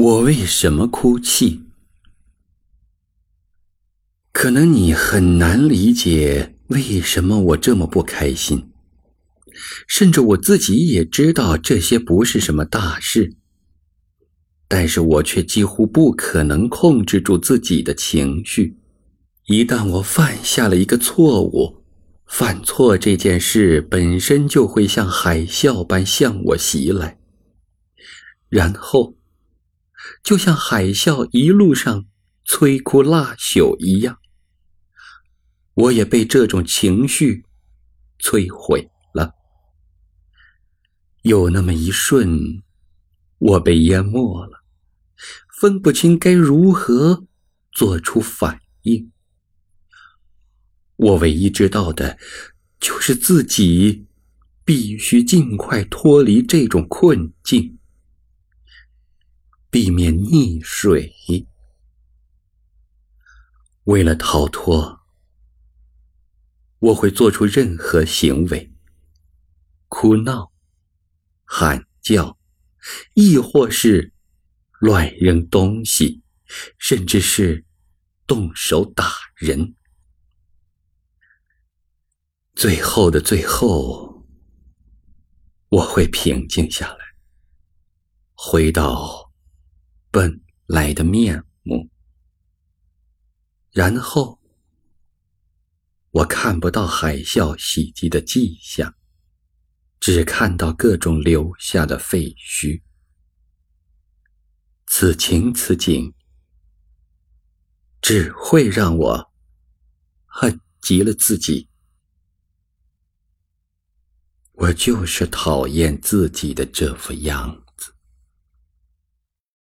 我为什么哭泣？可能你很难理解为什么我这么不开心，甚至我自己也知道这些不是什么大事，但是我却几乎不可能控制住自己的情绪。一旦我犯下了一个错误，犯错这件事本身就会像海啸般向我袭来，然后。就像海啸一路上摧枯拉朽一样，我也被这种情绪摧毁了。有那么一瞬，我被淹没了，分不清该如何做出反应。我唯一知道的，就是自己必须尽快脱离这种困境。避免溺水。为了逃脱，我会做出任何行为：哭闹、喊叫，亦或是乱扔东西，甚至是动手打人。最后的最后，我会平静下来，回到。本来的面目，然后我看不到海啸袭击的迹象，只看到各种留下的废墟。此情此景，只会让我恨极了自己。我就是讨厌自己的这副样。